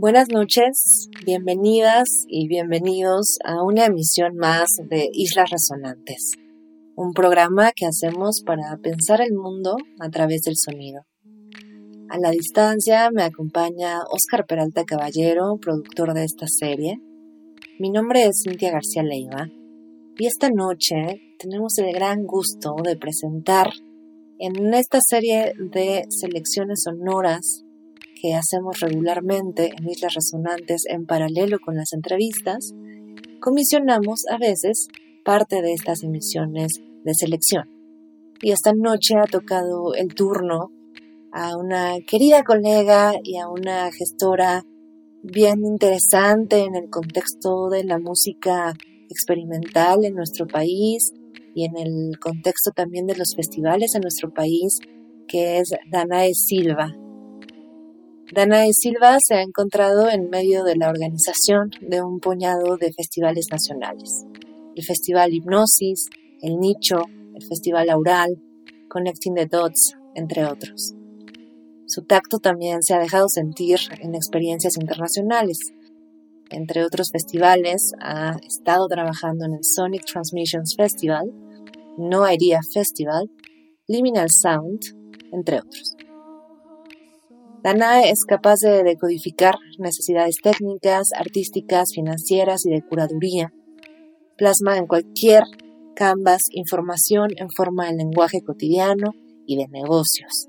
Buenas noches, bienvenidas y bienvenidos a una emisión más de Islas Resonantes, un programa que hacemos para pensar el mundo a través del sonido. A la distancia me acompaña Oscar Peralta Caballero, productor de esta serie. Mi nombre es Cintia García Leiva y esta noche tenemos el gran gusto de presentar en esta serie de selecciones sonoras que hacemos regularmente en Islas Resonantes en paralelo con las entrevistas, comisionamos a veces parte de estas emisiones de selección. Y esta noche ha tocado el turno a una querida colega y a una gestora bien interesante en el contexto de la música experimental en nuestro país y en el contexto también de los festivales en nuestro país, que es Danae Silva. Danae Silva se ha encontrado en medio de la organización de un puñado de festivales nacionales. El Festival Hipnosis, El Nicho, el Festival Aural, Connecting the Dots, entre otros. Su tacto también se ha dejado sentir en experiencias internacionales. Entre otros festivales, ha estado trabajando en el Sonic Transmissions Festival, No Idea Festival, Liminal Sound, entre otros. Danae es capaz de decodificar necesidades técnicas, artísticas, financieras y de curaduría. Plasma en cualquier canvas información en forma de lenguaje cotidiano y de negocios.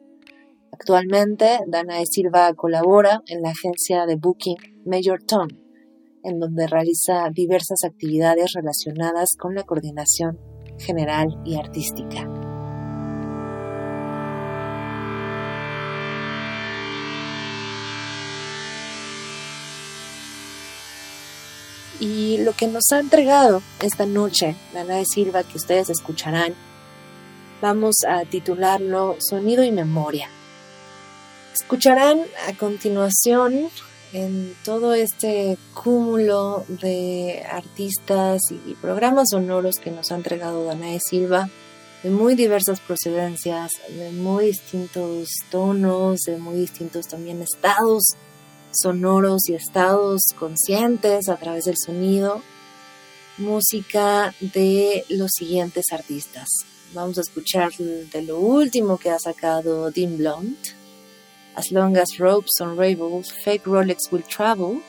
Actualmente, Danae Silva colabora en la agencia de booking Major Tom, en donde realiza diversas actividades relacionadas con la coordinación general y artística. Y lo que nos ha entregado esta noche Danae Silva, que ustedes escucharán, vamos a titularlo Sonido y Memoria. Escucharán a continuación en todo este cúmulo de artistas y programas sonoros que nos ha entregado Danae Silva, de muy diversas procedencias, de muy distintos tonos, de muy distintos también estados sonoros y estados conscientes a través del sonido, música de los siguientes artistas. Vamos a escuchar de lo último que ha sacado Dean Blunt, As Long as Ropes Unravel, Fake Rolex Will Travel.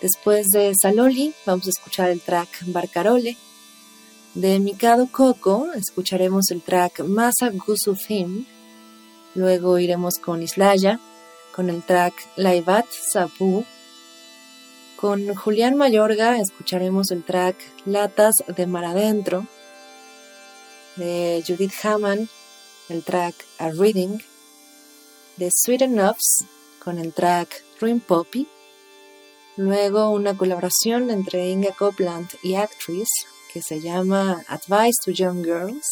Después de Saloli, vamos a escuchar el track Barcarole. De Mikado Coco, escucharemos el track Masa Gusu Theme. Luego iremos con Islaya, con el track Laivat Sapu. Con Julián Mayorga escucharemos el track Latas de Mar Adentro. De Judith Hammond, el track A Reading. De Sweet Enoughs con el track Dream Poppy. Luego una colaboración entre Inga Copland y Actress que se llama Advice to Young Girls.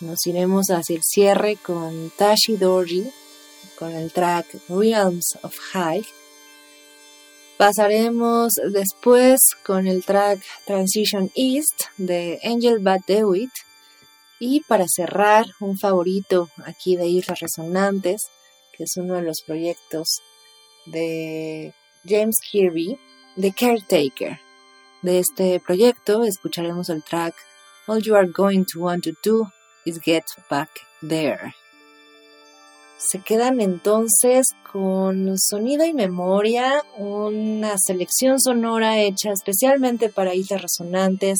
Nos iremos hacia el cierre con Tashi Dorji con el track Realms of High. Pasaremos después con el track Transition East de Angel Bad DeWitt. Y para cerrar, un favorito aquí de Islas Resonantes, que es uno de los proyectos de James Kirby, The Caretaker. De este proyecto escucharemos el track All You Are Going to Want to Do is Get Back There. Se quedan entonces con sonido y memoria, una selección sonora hecha especialmente para Islas Resonantes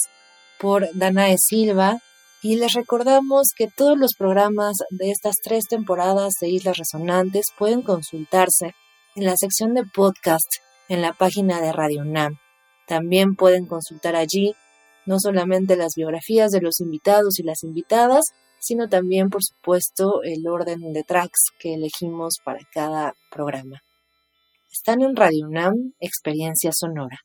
por Danae Silva. Y les recordamos que todos los programas de estas tres temporadas de Islas Resonantes pueden consultarse en la sección de podcast en la página de Radio UNAM. También pueden consultar allí no solamente las biografías de los invitados y las invitadas, sino también, por supuesto, el orden de tracks que elegimos para cada programa. Están en Radio UNAM, Experiencia Sonora.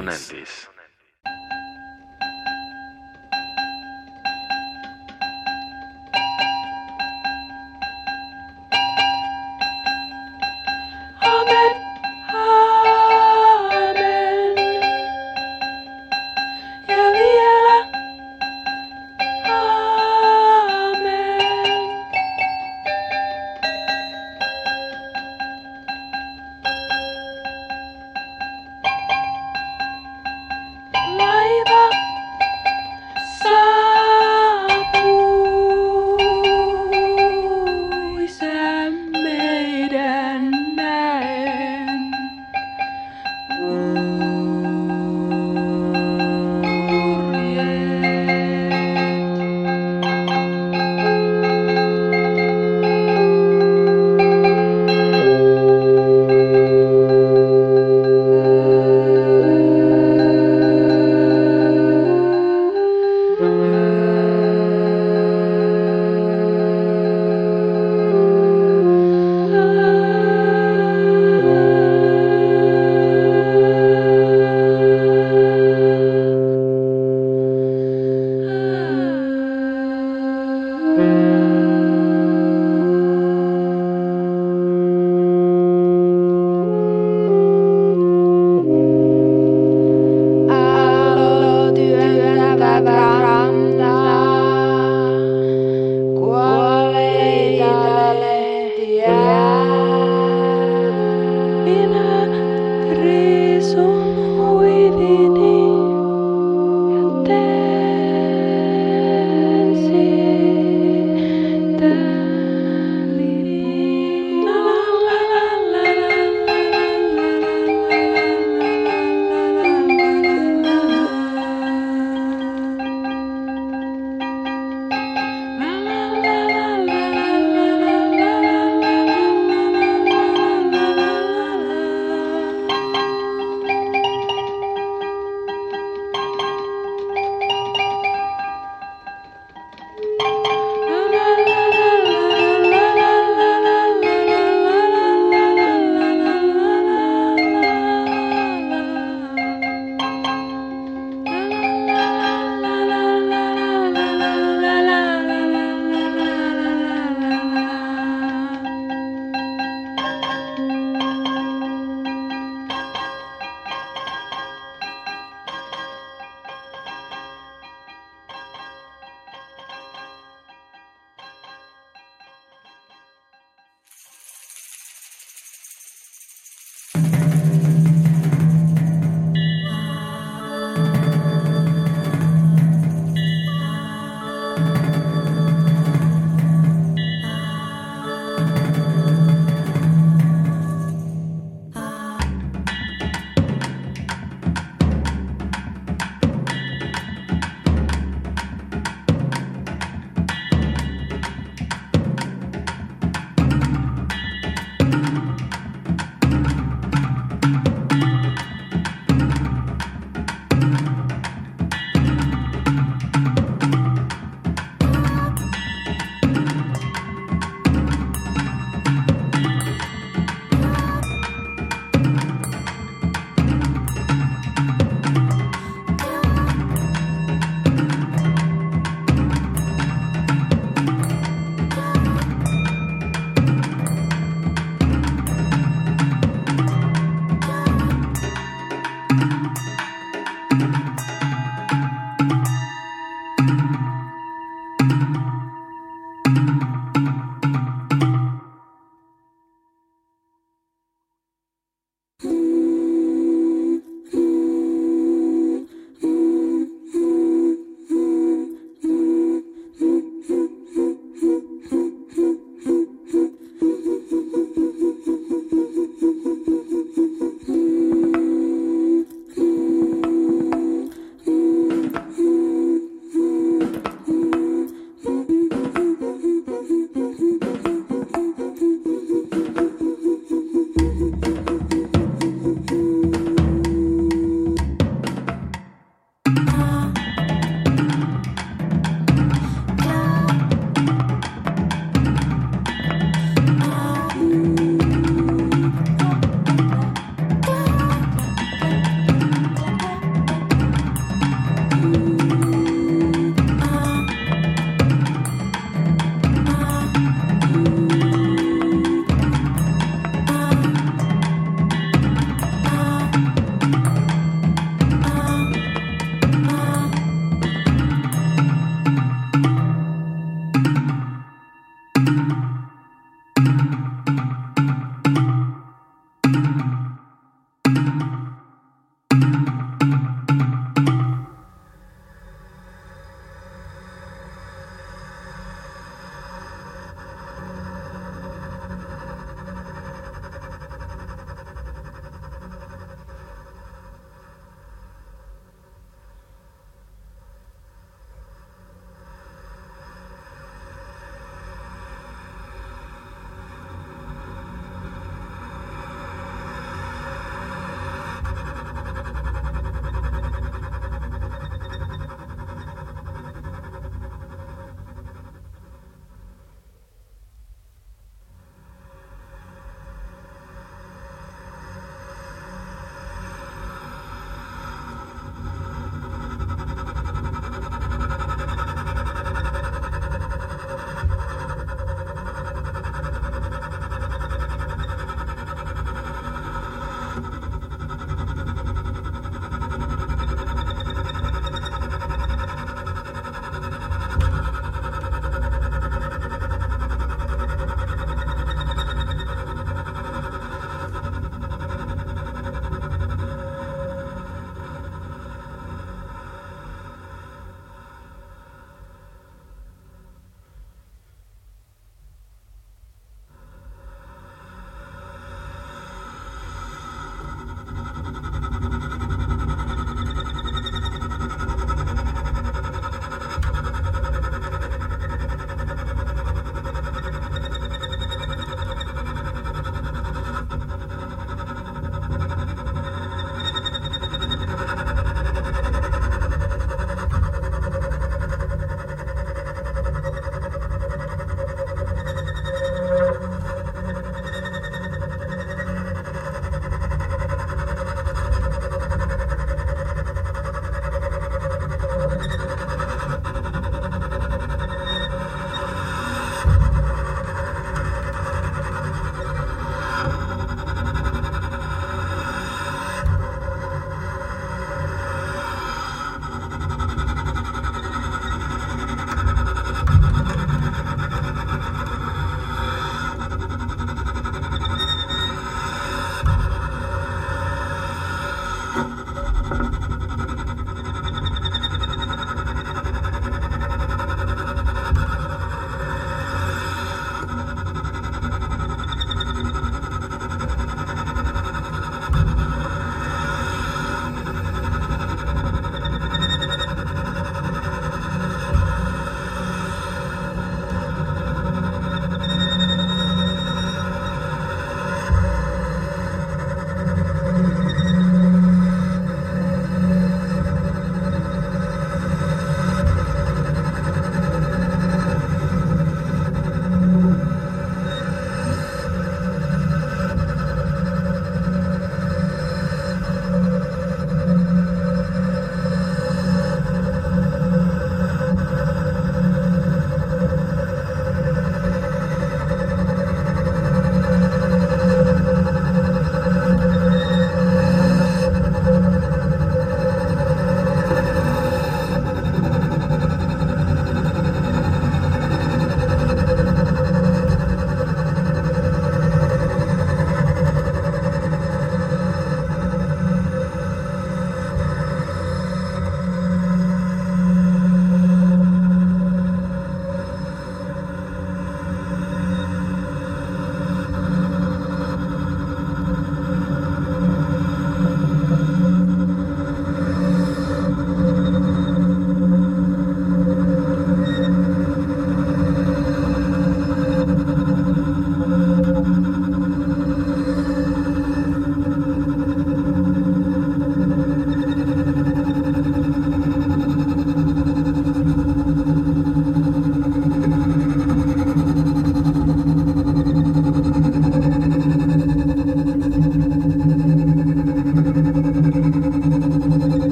Resonantes.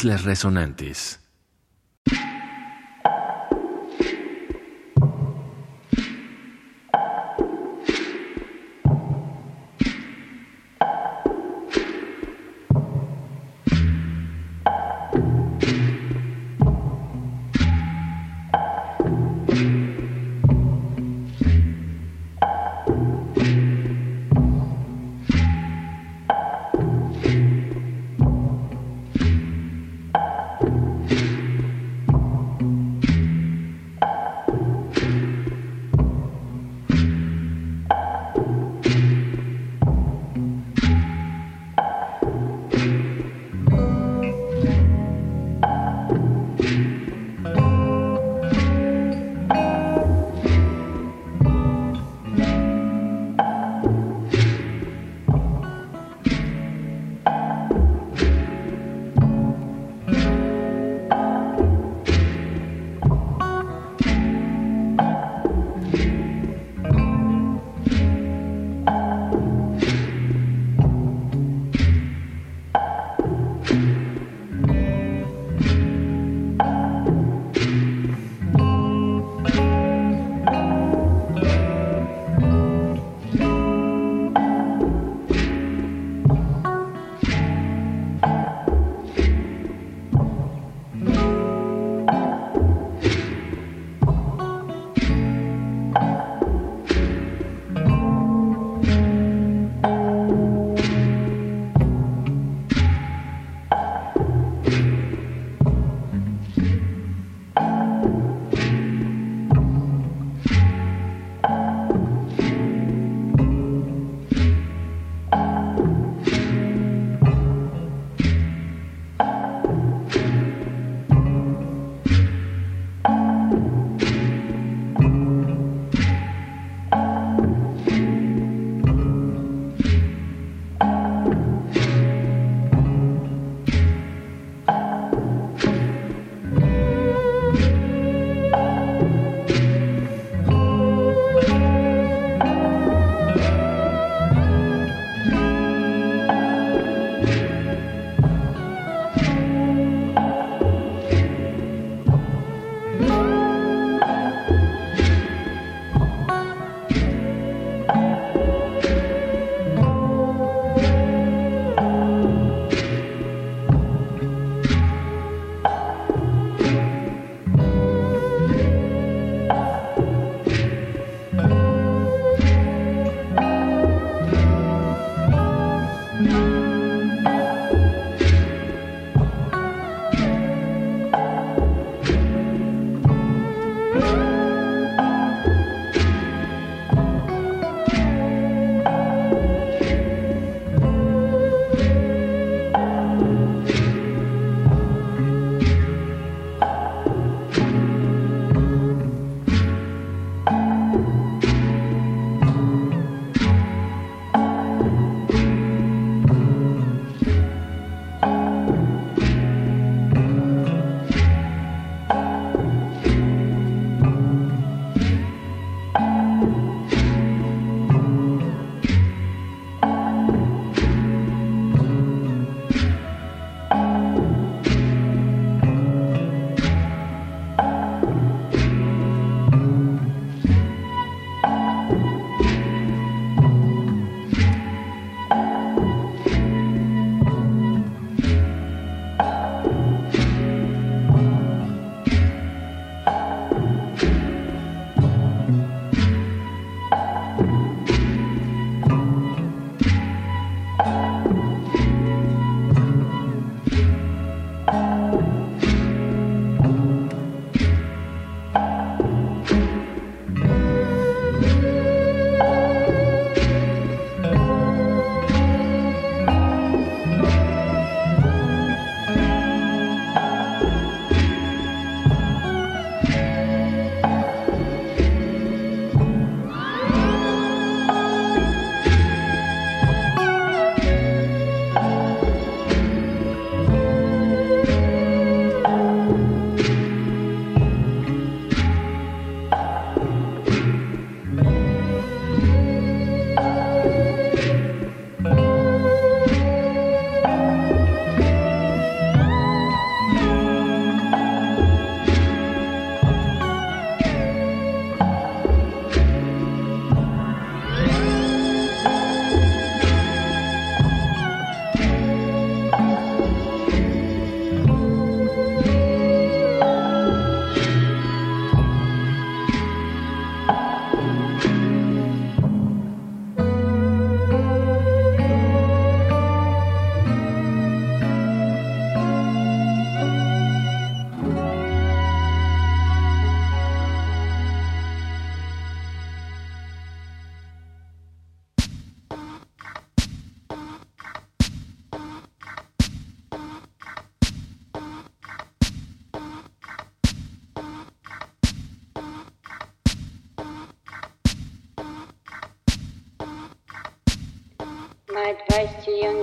Islas Resonantes.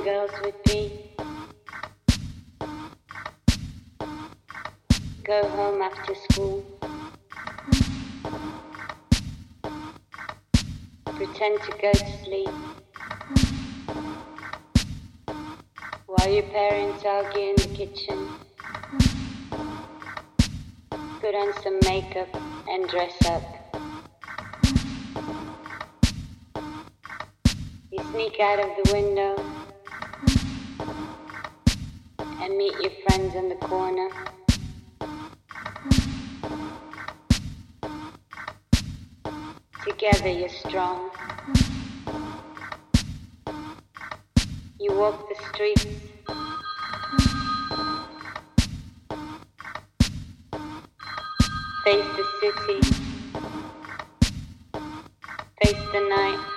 Would be go home after school. Pretend to go to sleep. While your parents argue in the kitchen, put on some makeup and dress up. You sneak out of the window and meet your friends in the corner. Together you're strong. You walk the streets. Face the city. Face the night.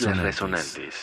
Resonantes.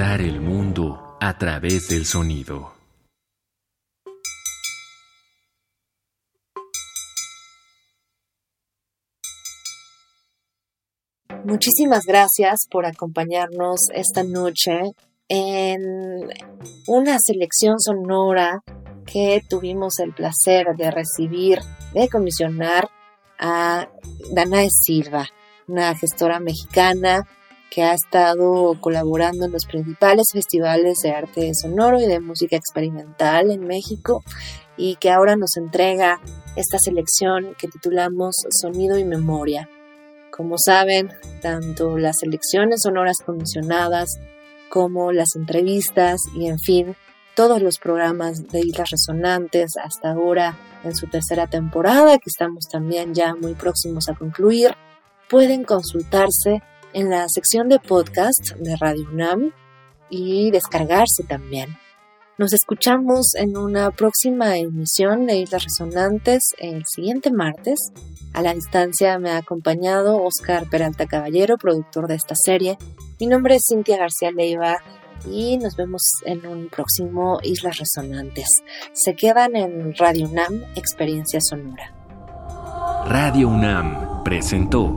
Pensar el mundo a través del sonido. Muchísimas gracias por acompañarnos esta noche en una selección sonora que tuvimos el placer de recibir, de comisionar a Danae Silva, una gestora mexicana que ha estado colaborando en los principales festivales de arte sonoro y de música experimental en México y que ahora nos entrega esta selección que titulamos Sonido y Memoria. Como saben, tanto las selecciones sonoras comisionadas como las entrevistas y en fin, todos los programas de Islas Resonantes hasta ahora en su tercera temporada, que estamos también ya muy próximos a concluir, pueden consultarse en la sección de podcast de Radio UNAM y descargarse también. Nos escuchamos en una próxima emisión de Islas Resonantes el siguiente martes. A la distancia me ha acompañado Oscar Peralta Caballero, productor de esta serie. Mi nombre es Cintia García Leiva y nos vemos en un próximo Islas Resonantes. Se quedan en Radio UNAM Experiencia Sonora. Radio UNAM presentó